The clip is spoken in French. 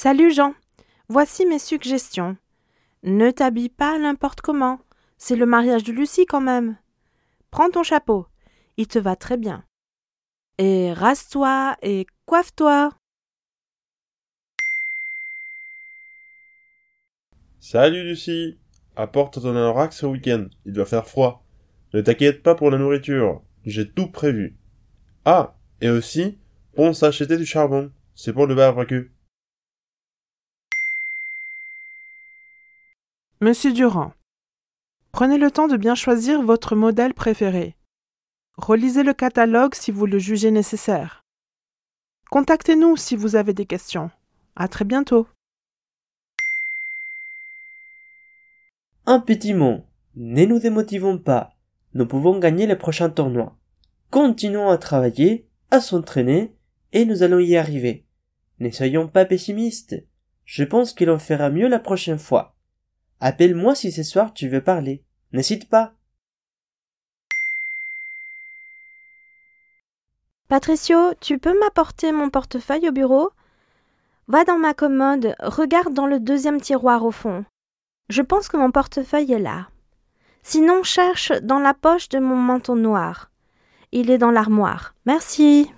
Salut Jean. Voici mes suggestions. Ne t'habille pas n'importe comment. C'est le mariage de Lucie quand même. Prends ton chapeau. Il te va très bien. Et rase-toi et coiffe-toi. Salut Lucie. Apporte ton anorak ce week-end. Il doit faire froid. Ne t'inquiète pas pour la nourriture. J'ai tout prévu. Ah, et aussi, pense acheter du charbon. C'est pour le barbecue. Monsieur Durand, prenez le temps de bien choisir votre modèle préféré. Relisez le catalogue si vous le jugez nécessaire. Contactez-nous si vous avez des questions. À très bientôt. Un petit mot. Ne nous démotivons pas. Nous pouvons gagner les prochains tournois. Continuons à travailler, à s'entraîner, et nous allons y arriver. Ne soyons pas pessimistes. Je pense qu'il en fera mieux la prochaine fois. Appelle-moi si ce soir tu veux parler. N'hésite pas. Patricio, tu peux m'apporter mon portefeuille au bureau? Va dans ma commode, regarde dans le deuxième tiroir au fond. Je pense que mon portefeuille est là. Sinon, cherche dans la poche de mon manteau noir. Il est dans l'armoire. Merci.